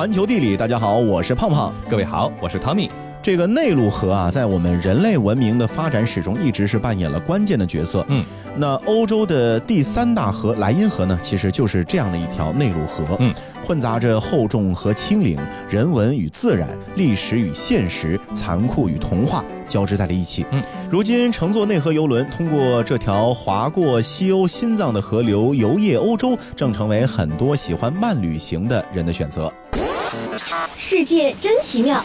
环球地理，大家好，我是胖胖。各位好，我是汤米。这个内陆河啊，在我们人类文明的发展史中，一直是扮演了关键的角色。嗯，那欧洲的第三大河莱茵河呢，其实就是这样的一条内陆河。嗯，混杂着厚重和轻灵，人文与自然，历史与现实，残酷与童话交织在了一起。嗯，如今乘坐内河游轮，通过这条划过西欧心脏的河流游曳欧洲，正成为很多喜欢慢旅行的人的选择。世界真奇妙。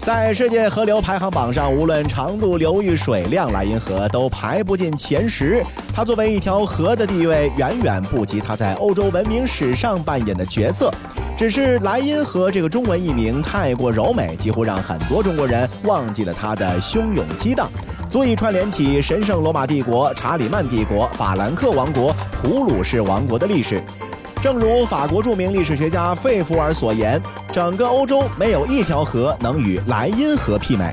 在世界河流排行榜上，无论长度、流域、水量，莱茵河都排不进前十。它作为一条河的地位，远远不及它在欧洲文明史上扮演的角色。只是莱茵河这个中文译名太过柔美，几乎让很多中国人忘记了它的汹涌激荡，足以串联起神圣罗马帝国、查理曼帝国、法兰克王国、普鲁士王国的历史。正如法国著名历史学家费弗尔所言，整个欧洲没有一条河能与莱茵河媲美。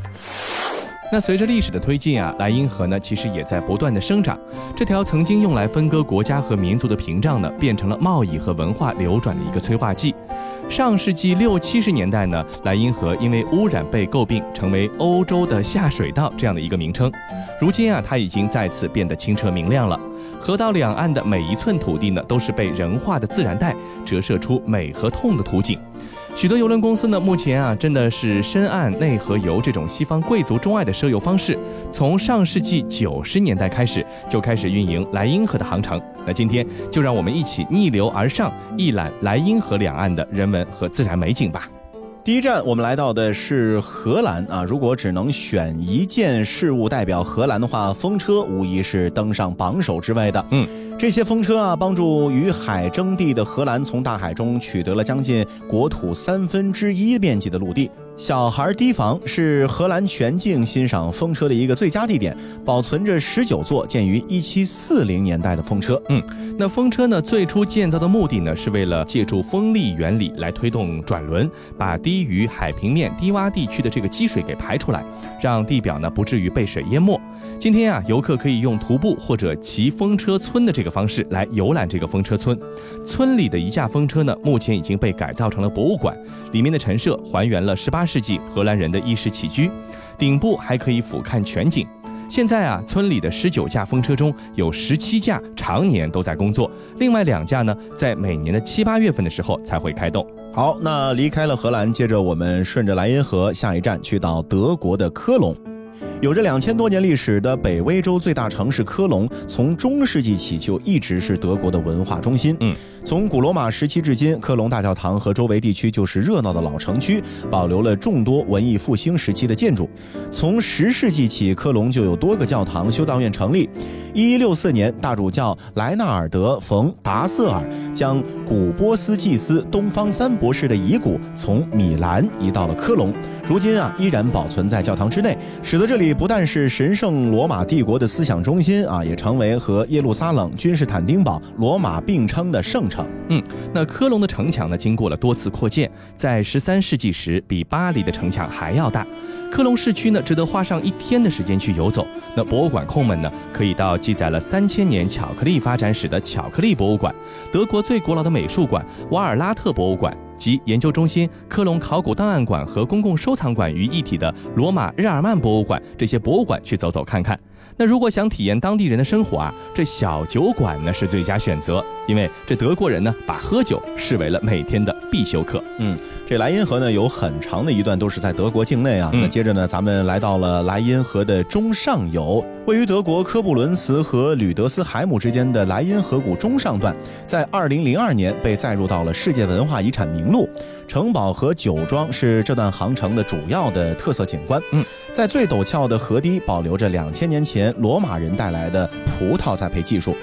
那随着历史的推进啊，莱茵河呢其实也在不断的生长。这条曾经用来分割国家和民族的屏障呢，变成了贸易和文化流转的一个催化剂。上世纪六七十年代呢，莱茵河因为污染被诟病，成为欧洲的下水道这样的一个名称。如今啊，它已经再次变得清澈明亮了。河道两岸的每一寸土地呢，都是被人化的自然带折射出美和痛的图景。许多邮轮公司呢，目前啊，真的是深谙内河游这种西方贵族钟爱的奢游方式。从上世纪九十年代开始，就开始运营莱茵河的航程。那今天就让我们一起逆流而上，一览莱茵河两岸的人文和自然美景吧。第一站，我们来到的是荷兰啊。如果只能选一件事物代表荷兰的话，风车无疑是登上榜首之位的。嗯，这些风车啊，帮助与海争地的荷兰从大海中取得了将近国土三分之一面积的陆地。小孩堤防是荷兰全境欣赏风车的一个最佳地点，保存着十九座建于一七四零年代的风车。嗯，那风车呢，最初建造的目的呢，是为了借助风力原理来推动转轮，把低于海平面低洼地区的这个积水给排出来，让地表呢不至于被水淹没。今天啊，游客可以用徒步或者骑风车村的这个方式来游览这个风车村。村里的一架风车呢，目前已经被改造成了博物馆，里面的陈设还原了十八世纪荷兰人的衣食起居，顶部还可以俯瞰全景。现在啊，村里的十九架风车中有十七架常年都在工作，另外两架呢，在每年的七八月份的时候才会开动。好，那离开了荷兰，接着我们顺着莱茵河，下一站去到德国的科隆。有着两千多年历史的北威州最大城市科隆，从中世纪起就一直是德国的文化中心。嗯，从古罗马时期至今，科隆大教堂和周围地区就是热闹的老城区，保留了众多文艺复兴时期的建筑。从十世纪起，科隆就有多个教堂、修道院成立。一一六四年，大主教莱纳尔德·冯·达瑟尔将古波斯祭司东方三博士的遗骨从米兰移到了科隆，如今啊依然保存在教堂之内，使得这里不但是神圣罗马帝国的思想中心啊，也成为和耶路撒冷、君士坦丁堡、罗马并称的圣城。嗯，那科隆的城墙呢，经过了多次扩建，在十三世纪时比巴黎的城墙还要大。科隆市区呢，值得花上一天的时间去游走。那博物馆控们呢，可以到记载了三千年巧克力发展史的巧克力博物馆、德国最古老的美术馆瓦尔拉特博物馆及研究中心、科隆考古档案馆和公共收藏馆于一体的罗马日耳曼博物馆这些博物馆去走走看看。那如果想体验当地人的生活啊，这小酒馆呢是最佳选择，因为这德国人呢把喝酒视为了每天的必修课。嗯，这莱茵河呢有很长的一段都是在德国境内啊。嗯那接着呢，咱们来到了莱茵河的中上游，位于德国科布伦茨和吕德斯海姆之间的莱茵河谷中上段，在2002年被载入到了世界文化遗产名录。城堡和酒庄是这段航程的主要的特色景观。嗯，在最陡峭的河堤保留着两千年前罗马人带来的葡萄栽培技术。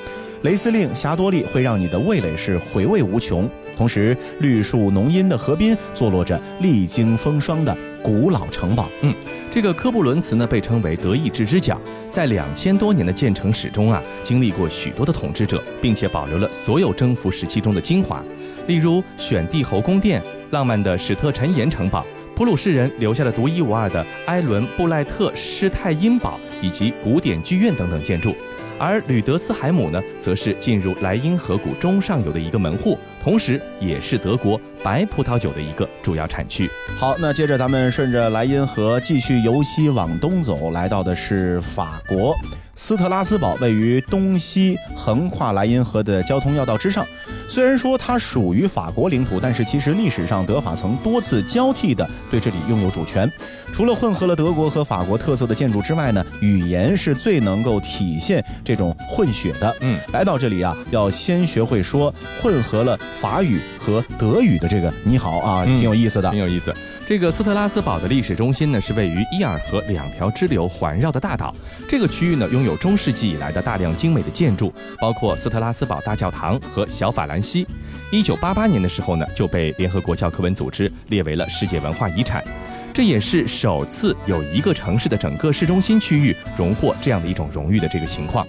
雷司令霞多丽会让你的味蕾是回味无穷。同时，绿树浓荫的河滨坐落着历经风霜的古老城堡。嗯这个科布伦茨呢，被称为德意志之角，在两千多年的建成史中啊，经历过许多的统治者，并且保留了所有征服时期中的精华，例如选帝侯宫殿、浪漫的史特陈岩城堡、普鲁士人留下了独一无二的埃伦布赖特施泰因堡以及古典剧院等等建筑。而吕德斯海姆呢，则是进入莱茵河谷中上游的一个门户，同时也是德国白葡萄酒的一个主要产区。好，那接着咱们顺着莱茵河继续由西往东走，来到的是法国。斯特拉斯堡位于东西横跨莱茵河的交通要道之上。虽然说它属于法国领土，但是其实历史上德法曾多次交替的对这里拥有主权。除了混合了德国和法国特色的建筑之外呢，语言是最能够体现这种混血的。嗯，来到这里啊，要先学会说混合了法语和德语的这个你好啊，挺有意思的，挺有意思。这个斯特拉斯堡的历史中心呢，是位于伊尔河两条支流环绕的大岛。这个区域呢，拥有中世纪以来的大量精美的建筑，包括斯特拉斯堡大教堂和小法兰兰西。一九八八年的时候呢，就被联合国教科文组织列为了世界文化遗产。这也是首次有一个城市的整个市中心区域荣获这样的一种荣誉的这个情况。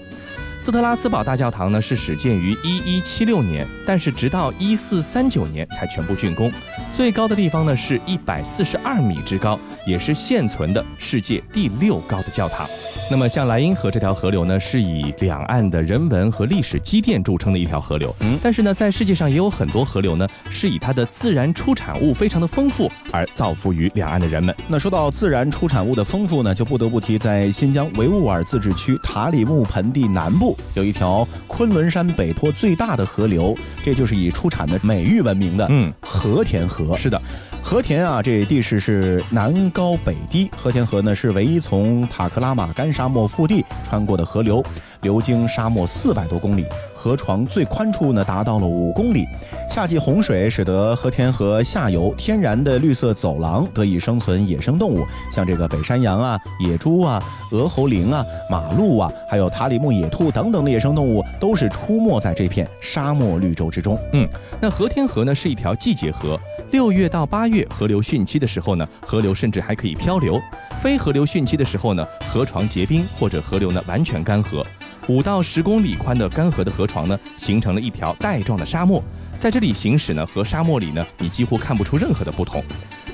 斯特拉斯堡大教堂呢是始建于一一七六年，但是直到一四三九年才全部竣工。最高的地方呢是一百四十二米之高，也是现存的世界第六高的教堂。那么像莱茵河这条河流呢，是以两岸的人文和历史积淀著称的一条河流。嗯，但是呢，在世界上也有很多河流呢，是以它的自然出产物非常的丰富而造福于两岸的人们。那说到自然出产物的丰富呢，就不得不提在新疆维吾尔自治区塔里木盆地南部有一条昆仑山北坡最大的河流，这就是以出产的美玉闻名的嗯，和田河。是的。和田啊，这地势是南高北低。和田河呢是唯一从塔克拉玛干沙漠腹地穿过的河流，流经沙漠四百多公里，河床最宽处呢达到了五公里。夏季洪水使得和田河下游天然的绿色走廊得以生存野生动物，像这个北山羊啊、野猪啊、鹅喉羚啊、马鹿啊，还有塔里木野兔等等的野生动物，都是出没在这片沙漠绿洲之中。嗯，那和田河呢是一条季节河。六月到八月，河流汛期的时候呢，河流甚至还可以漂流；非河流汛期的时候呢，河床结冰或者河流呢完全干涸。五到十公里宽的干涸的河床呢，形成了一条带状的沙漠，在这里行驶呢，和沙漠里呢，你几乎看不出任何的不同。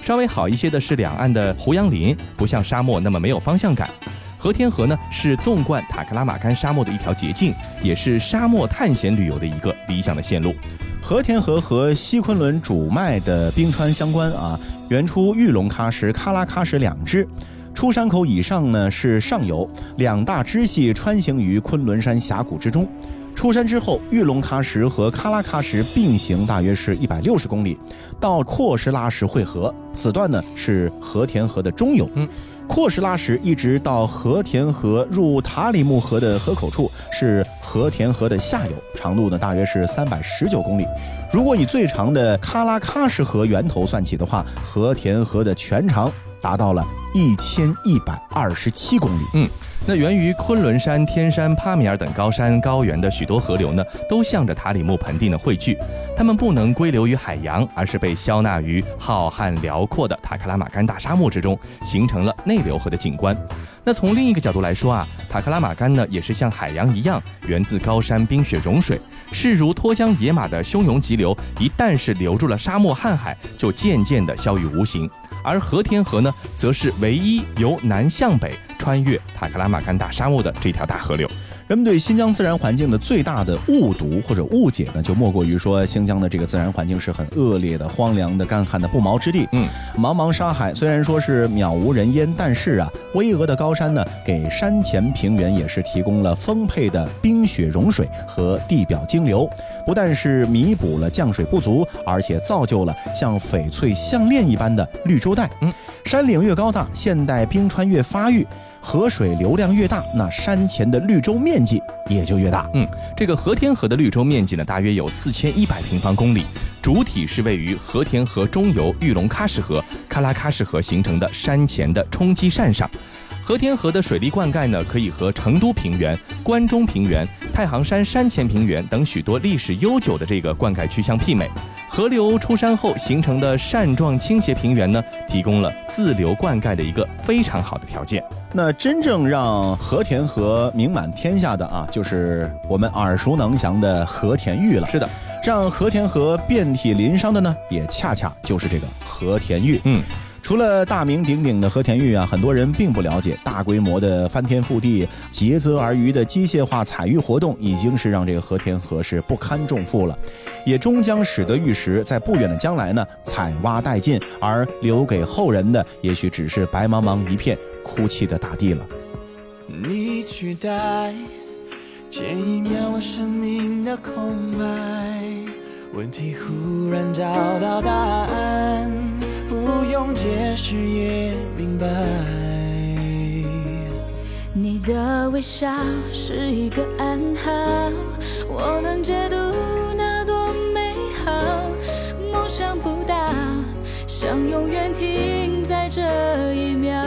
稍微好一些的是两岸的胡杨林，不像沙漠那么没有方向感。和田河呢，是纵贯塔克拉玛干沙漠的一条捷径，也是沙漠探险旅游的一个理想的线路。和田河和西昆仑主脉的冰川相关啊，源出玉龙喀什、喀拉喀什两支。出山口以上呢是上游，两大支系穿行于昆仑山峡谷之中。出山之后，玉龙喀什和喀拉喀什并行大约是一百六十公里，到阔什拉什汇合。此段呢是和田河的中游。嗯。阔什拉什一直到和田河入塔里木河的河口处是和田河的下游，长度呢大约是三百十九公里。如果以最长的喀拉喀什河源头算起的话，和田河的全长达到了一千一百二十七公里。嗯。那源于昆仑山、天山、帕米尔等高山高原的许多河流呢，都向着塔里木盆地呢汇聚。它们不能归流于海洋，而是被消纳于浩瀚辽阔的塔克拉玛干大沙漠之中，形成了内流河的景观。那从另一个角度来说啊，塔克拉玛干呢，也是像海洋一样，源自高山冰雪融水，势如脱缰野马的汹涌急流，一旦是流入了沙漠瀚海，就渐渐的消于无形。而和田河呢，则是唯一由南向北穿越塔克拉玛干大沙漠的这条大河流。人们对新疆自然环境的最大的误读或者误解呢，就莫过于说新疆的这个自然环境是很恶劣的、荒凉的、干旱的不毛之地。嗯，茫茫沙海虽然说是渺无人烟，但是啊，巍峨的高山呢，给山前平原也是提供了丰沛的冰雪融水和地表径流，不但是弥补了降水不足，而且造就了像翡翠项链一般的绿洲带。嗯，山岭越高大，现代冰川越发育。河水流量越大，那山前的绿洲面积也就越大。嗯，这个和田河的绿洲面积呢，大约有四千一百平方公里，主体是位于和田河中游玉龙喀什河、喀拉喀什河形成的山前的冲积扇上。和田河的水利灌溉呢，可以和成都平原、关中平原、太行山山前平原等许多历史悠久的这个灌溉区相媲美。河流出山后形成的扇状倾斜平原呢，提供了自流灌溉的一个非常好的条件。那真正让和田河名满天下的啊，就是我们耳熟能详的和田玉了。是的，让和田河遍体鳞伤的呢，也恰恰就是这个和田玉。嗯。除了大名鼎鼎的和田玉啊，很多人并不了解，大规模的翻天覆地、竭泽而渔的机械化采玉活动，已经是让这个和田河是不堪重负了，也终将使得玉石在不远的将来呢采挖殆尽，而留给后人的也许只是白茫茫一片哭泣的大地了。你取代前一秒我生命的空白，问题忽然找到答案。不用解释也明白。你的微笑是一个暗号，我能解读那多美好。梦想不大，想永远停在这一秒。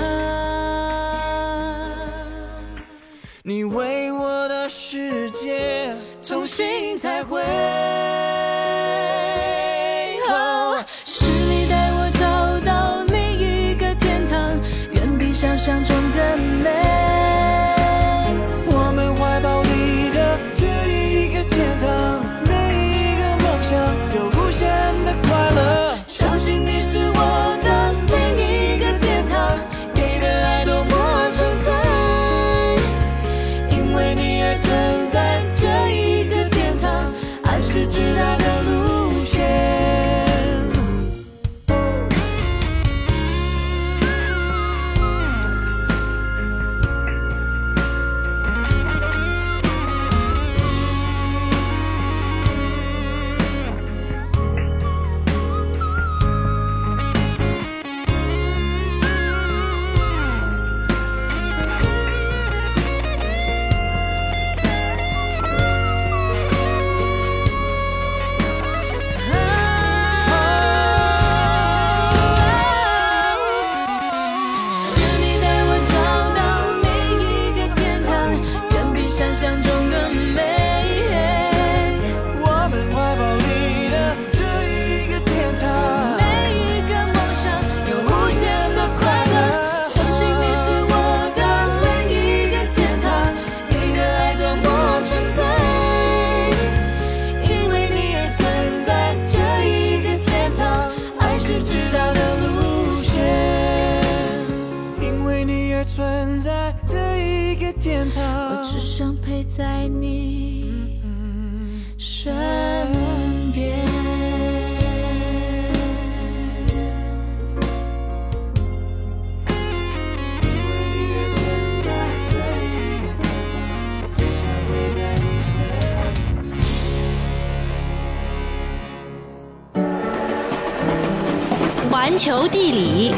你为我的世界重新彩绘。环球地理。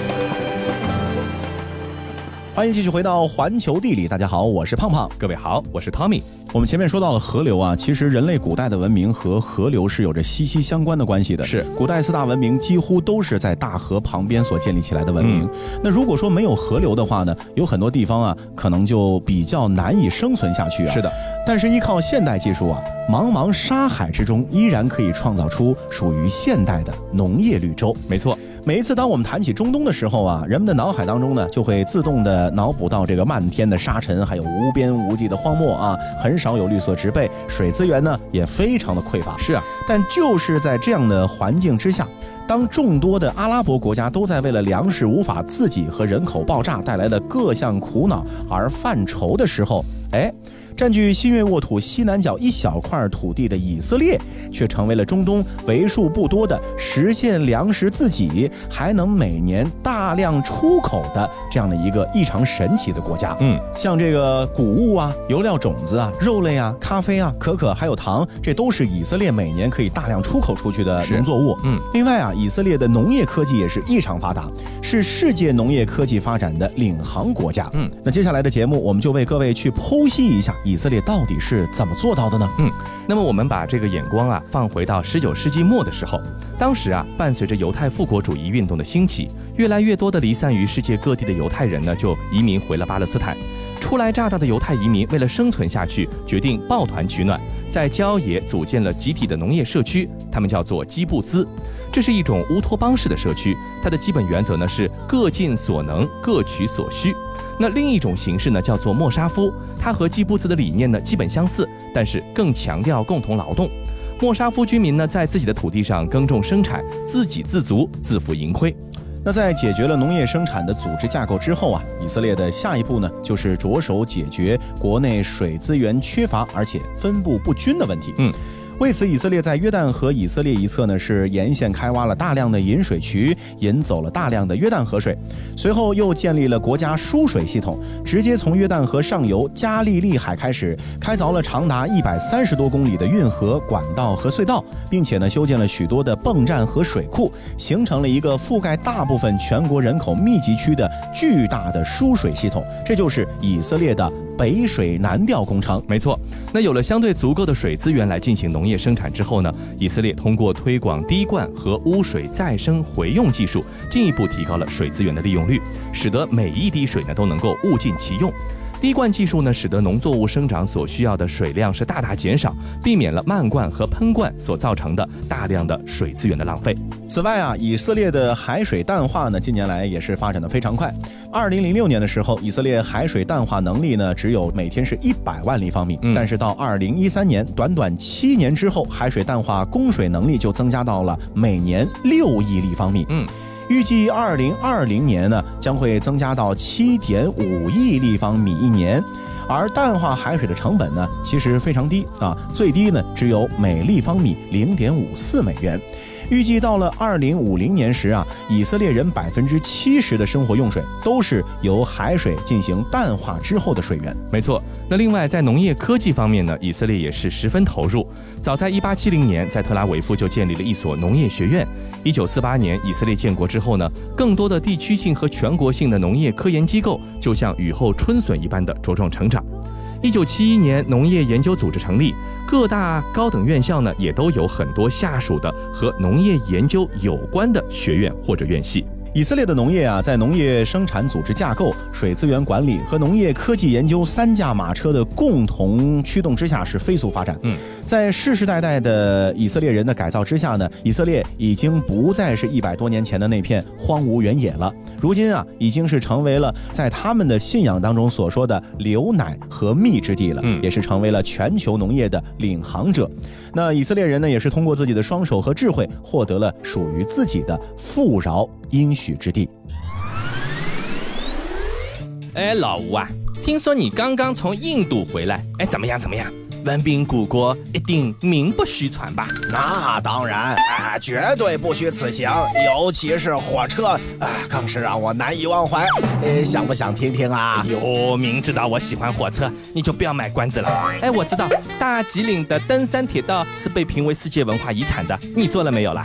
欢迎继续回到环球地理，大家好，我是胖胖，各位好，我是 Tommy。我们前面说到了河流啊，其实人类古代的文明和河流是有着息息相关的关系的。是，古代四大文明几乎都是在大河旁边所建立起来的文明。那如果说没有河流的话呢，有很多地方啊，可能就比较难以生存下去啊。是的，但是依靠现代技术啊，茫茫沙海之中依然可以创造出属于现代的农业绿洲。没错。每一次当我们谈起中东的时候啊，人们的脑海当中呢，就会自动的脑补到这个漫天的沙尘，还有无边无际的荒漠啊，很少有绿色植被，水资源呢也非常的匮乏。是啊，但就是在这样的环境之下，当众多的阿拉伯国家都在为了粮食无法自给和人口爆炸带来的各项苦恼而犯愁的时候，哎。占据新月沃土西南角一小块土地的以色列，却成为了中东为数不多的实现粮食自给，还能每年大量出口的这样的一个异常神奇的国家。嗯，像这个谷物啊、油料种子啊、肉类啊、咖啡啊、可可还有糖，这都是以色列每年可以大量出口出去的农作物。嗯，另外啊，以色列的农业科技也是异常发达，是世界农业科技发展的领航国家。嗯，那接下来的节目，我们就为各位去剖析一下。以色列到底是怎么做到的呢？嗯，那么我们把这个眼光啊放回到十九世纪末的时候，当时啊伴随着犹太复国主义运动的兴起，越来越多的离散于世界各地的犹太人呢就移民回了巴勒斯坦。初来乍到的犹太移民为了生存下去，决定抱团取暖，在郊野组建了集体的农业社区，他们叫做基布兹。这是一种乌托邦式的社区，它的基本原则呢是各尽所能，各取所需。那另一种形式呢叫做莫沙夫。它和基布兹的理念呢基本相似，但是更强调共同劳动。莫沙夫居民呢在自己的土地上耕种生产，自给自足，自负盈亏。那在解决了农业生产的组织架构之后啊，以色列的下一步呢，就是着手解决国内水资源缺乏而且分布不均的问题。嗯。为此，以色列在约旦河以色列一侧呢，是沿线开挖了大量的引水渠，引走了大量的约旦河水。随后又建立了国家输水系统，直接从约旦河上游加利利海开始，开凿了长达一百三十多公里的运河管道和隧道，并且呢，修建了许多的泵站和水库，形成了一个覆盖大部分全国人口密集区的巨大的输水系统。这就是以色列的。北水南调工程，没错。那有了相对足够的水资源来进行农业生产之后呢，以色列通过推广滴灌和污水再生回用技术，进一步提高了水资源的利用率，使得每一滴水呢都能够物尽其用。滴灌技术呢，使得农作物生长所需要的水量是大大减少，避免了漫灌和喷灌所造成的大量的水资源的浪费。此外啊，以色列的海水淡化呢，近年来也是发展的非常快。二零零六年的时候，以色列海水淡化能力呢，只有每天是一百万立方米，但是到二零一三年，短短七年之后，海水淡化供水能力就增加到了每年六亿立方米。嗯。预计二零二零年呢，将会增加到七点五亿立方米一年，而淡化海水的成本呢，其实非常低啊，最低呢只有每立方米零点五四美元。预计到了二零五零年时啊，以色列人百分之七十的生活用水都是由海水进行淡化之后的水源。没错，那另外在农业科技方面呢，以色列也是十分投入。早在一八七零年，在特拉维夫就建立了一所农业学院。一九四八年，以色列建国之后呢，更多的地区性和全国性的农业科研机构就像雨后春笋一般的茁壮成长。一九七一年，农业研究组织成立，各大高等院校呢也都有很多下属的和农业研究有关的学院或者院系。以色列的农业啊，在农业生产组织架构、水资源管理和农业科技研究三驾马车的共同驱动之下，是飞速发展。嗯，在世世代代的以色列人的改造之下呢，以色列已经不再是一百多年前的那片荒芜原野了。如今啊，已经是成为了在他们的信仰当中所说的流奶和蜜之地了，也是成为了全球农业的领航者。那以色列人呢，也是通过自己的双手和智慧，获得了属于自己的富饶应许之地。哎，老吴啊，听说你刚刚从印度回来，哎，怎么样？怎么样？文明古国一定名不虚传吧？那当然，啊，绝对不虚此行。尤其是火车，啊，更是让我难以忘怀。呃，想不想听听啊？哟，明知道我喜欢火车，你就不要卖关子了。哎，我知道大吉岭的登山铁道是被评为世界文化遗产的，你做了没有了？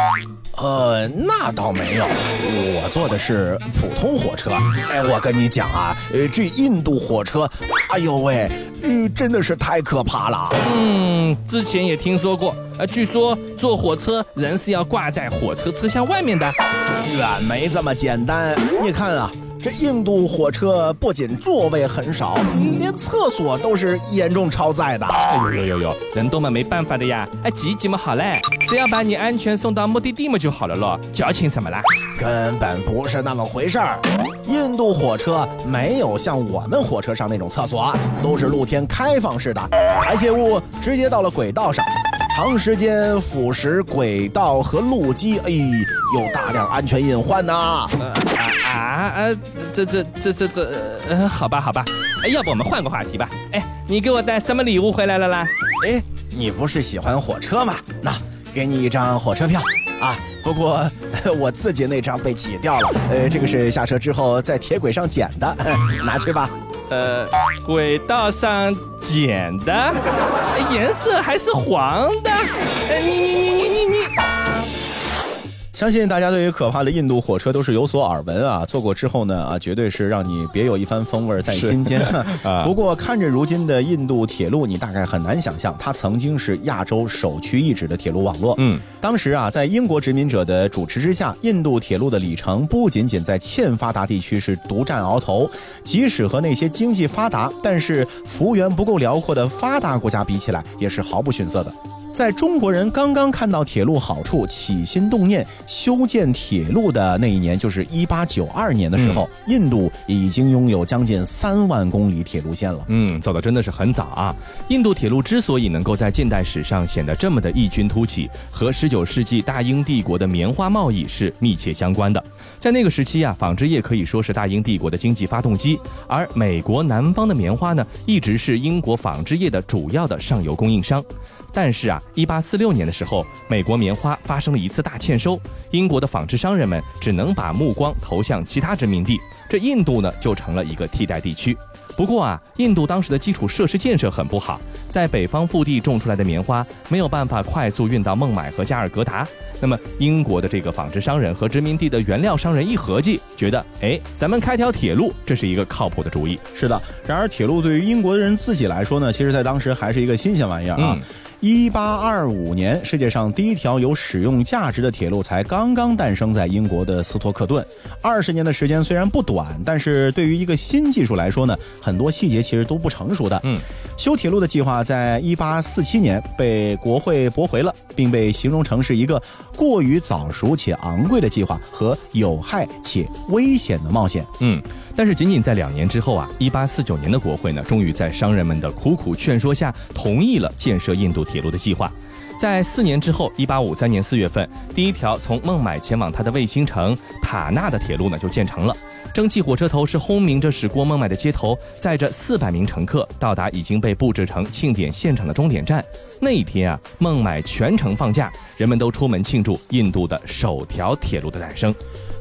呃，那倒没有，我坐的是普通火车。哎，我跟你讲啊，呃，这印度火车，哎呦喂，嗯，真的是太可怕了。嗯，之前也听说过，呃，据说坐火车人是要挂在火车车厢外面的，远没这么简单。你看啊。这印度火车不仅座位很少，连厕所都是严重超载的。哎呦呦呦呦，人多嘛没办法的呀。哎，挤挤嘛好嘞，只要把你安全送到目的地嘛就好了咯。矫情什么啦？根本不是那么回事儿。印度火车没有像我们火车上那种厕所，都是露天开放式的，排泄物直接到了轨道上，长时间腐蚀轨道和路基，哎，有大量安全隐患呐。啊呃，这这这这这，呃，好吧好吧，哎，要不我们换个话题吧？哎，你给我带什么礼物回来了啦？哎，你不是喜欢火车吗？那给你一张火车票啊，不过 我自己那张被挤掉了，呃，这个是下车之后在铁轨上捡的，拿去吧。呃，轨道上捡的，颜色还是黄的，呃，你你你你你你。相信大家对于可怕的印度火车都是有所耳闻啊，坐过之后呢啊，绝对是让你别有一番风味在心间。不过看着如今的印度铁路，你大概很难想象，它曾经是亚洲首屈一指的铁路网络。嗯，当时啊，在英国殖民者的主持之下，印度铁路的里程不仅仅在欠发达地区是独占鳌头，即使和那些经济发达但是幅员不够辽阔的发达国家比起来，也是毫不逊色的。在中国人刚刚看到铁路好处，起心动念修建铁路的那一年，就是一八九二年的时候，印度已经拥有将近三万公里铁路线了。嗯，走的真的是很早啊！印度铁路之所以能够在近代史上显得这么的异军突起，和十九世纪大英帝国的棉花贸易是密切相关的。在那个时期啊，纺织业可以说是大英帝国的经济发动机，而美国南方的棉花呢，一直是英国纺织业的主要的上游供应商。但是啊，一八四六年的时候，美国棉花发生了一次大欠收，英国的纺织商人们只能把目光投向其他殖民地，这印度呢就成了一个替代地区。不过啊，印度当时的基础设施建设很不好，在北方腹地种出来的棉花没有办法快速运到孟买和加尔各答。那么，英国的这个纺织商人和殖民地的原料商人一合计，觉得，哎，咱们开条铁路，这是一个靠谱的主意。是的，然而铁路对于英国人自己来说呢，其实在当时还是一个新鲜玩意儿啊。一八二五年，世界上第一条有使用价值的铁路才刚刚诞生在英国的斯托克顿。二十年的时间虽然不短，但是对于一个新技术来说呢，很多细节其实都不成熟的。嗯，修铁路的计划在一八四七年被国会驳回了，并被形容成是一个过于早熟且昂贵的计划和有害且危险的冒险。嗯。但是仅仅在两年之后啊，一八四九年的国会呢，终于在商人们的苦苦劝说下，同意了建设印度铁路的计划。在四年之后，一八五三年四月份，第一条从孟买前往它的卫星城塔纳的铁路呢就建成了。蒸汽火车头是轰鸣着驶过孟买的街头，载着四百名乘客到达已经被布置成庆典现场的终点站。那一天啊，孟买全城放假，人们都出门庆祝印度的首条铁路的诞生。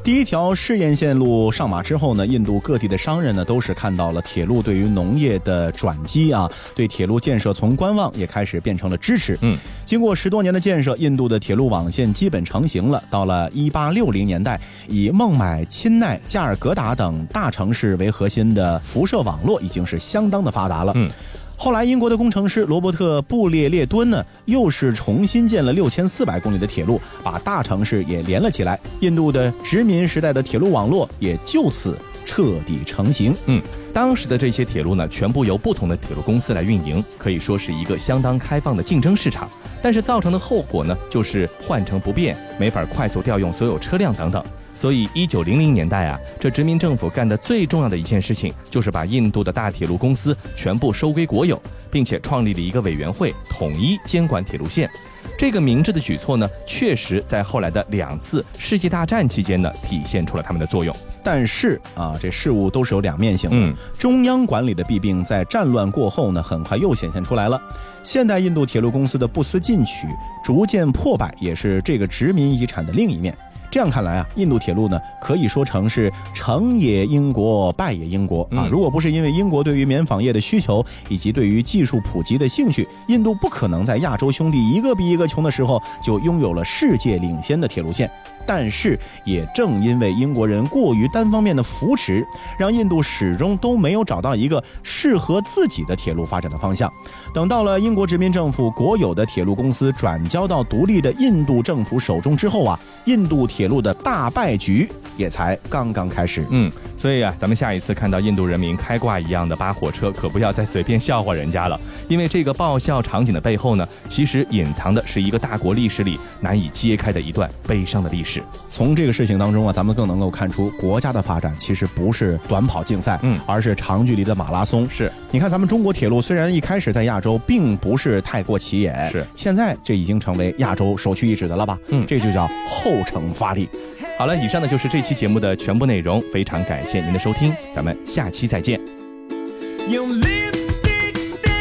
第一条试验线路上马之后呢，印度各地的商人呢都是看到了铁路对于农业的转机啊，对铁路建设从观望也开始变成了支持。嗯，经过十多年的建设，印度的铁路网线基本成型了。到了一八六零年代，以孟买、钦奈、加尔各答等大城市为核心的辐射网络已经是相当的发达了。嗯。后来，英国的工程师罗伯特·布列列敦呢，又是重新建了六千四百公里的铁路，把大城市也连了起来。印度的殖民时代的铁路网络也就此彻底成型。嗯，当时的这些铁路呢，全部由不同的铁路公司来运营，可以说是一个相当开放的竞争市场。但是造成的后果呢，就是换乘不便，没法快速调用所有车辆等等。所以，一九零零年代啊，这殖民政府干的最重要的一件事情，就是把印度的大铁路公司全部收归国有，并且创立了一个委员会，统一监管铁路线。这个明智的举措呢，确实在后来的两次世界大战期间呢，体现出了他们的作用。但是啊，这事物都是有两面性的。嗯，中央管理的弊病在战乱过后呢，很快又显现出来了。现代印度铁路公司的不思进取、逐渐破败，也是这个殖民遗产的另一面。这样看来啊，印度铁路呢，可以说成是成也英国，败也英国啊。如果不是因为英国对于棉纺业的需求以及对于技术普及的兴趣，印度不可能在亚洲兄弟一个比一个穷的时候，就拥有了世界领先的铁路线。但是，也正因为英国人过于单方面的扶持，让印度始终都没有找到一个适合自己的铁路发展的方向。等到了英国殖民政府国有的铁路公司转交到独立的印度政府手中之后啊，印度铁路的大败局也才刚刚开始。嗯，所以啊，咱们下一次看到印度人民开挂一样的扒火车，可不要再随便笑话人家了，因为这个爆笑场景的背后呢，其实隐藏的是一个大国历史里难以揭开的一段悲伤的历史。从这个事情当中啊，咱们更能够看出国家的发展其实不是短跑竞赛，嗯，而是长距离的马拉松。是，你看咱们中国铁路虽然一开始在亚洲并不是太过起眼，是，现在这已经成为亚洲首屈一指的了吧？嗯，这就叫后程发力。好了，以上呢就是这期节目的全部内容，非常感谢您的收听，咱们下期再见。Lipstick